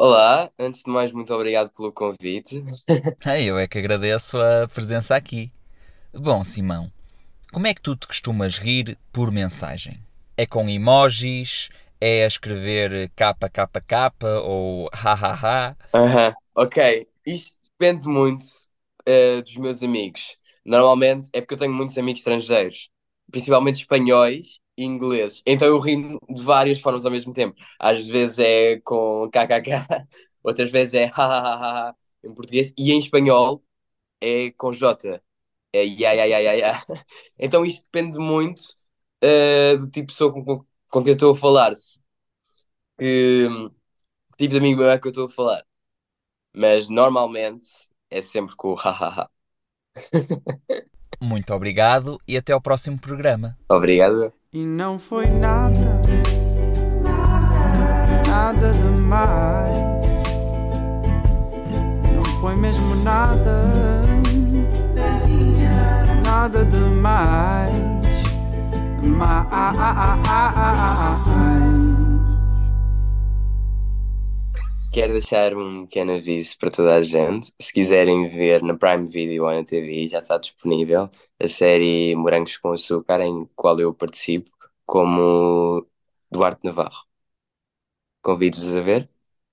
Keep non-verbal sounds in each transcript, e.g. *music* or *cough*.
Olá, antes de mais, muito obrigado pelo convite. *laughs* Eu é que agradeço a presença aqui. Bom, Simão, como é que tu te costumas rir por mensagem? É com emojis? É a escrever KKK ou *laughs* hahaha? Aham, ok. Isto depende muito uh, dos meus amigos. Normalmente é porque eu tenho muitos amigos estrangeiros, principalmente espanhóis ingleses. Então eu rio de várias formas ao mesmo tempo. Às vezes é com kkk, *laughs* outras vezes é hahaha em português e em espanhol é com J. É ya, ya, ya, ya, ya. *laughs* Então isto depende muito uh, do tipo de pessoa com, com, com quem eu estou a falar. Se, que, tipo de amigo meu é que eu estou a falar. Mas normalmente é sempre com o hahaha. *laughs* Muito obrigado e até ao próximo programa. Obrigado. E não foi nada, nada demais. Não foi mesmo nada, nada demais. Mais. Quero deixar um pequeno aviso para toda a gente. Se quiserem ver na Prime Video ou na TV, já está disponível a série Morangos com Açúcar, em qual eu participo como Duarte Navarro. Convido-vos a ver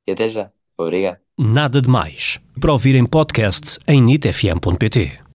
e até já. Obrigado. Nada de Mais. Para ouvir em podcast em nitfm.pt.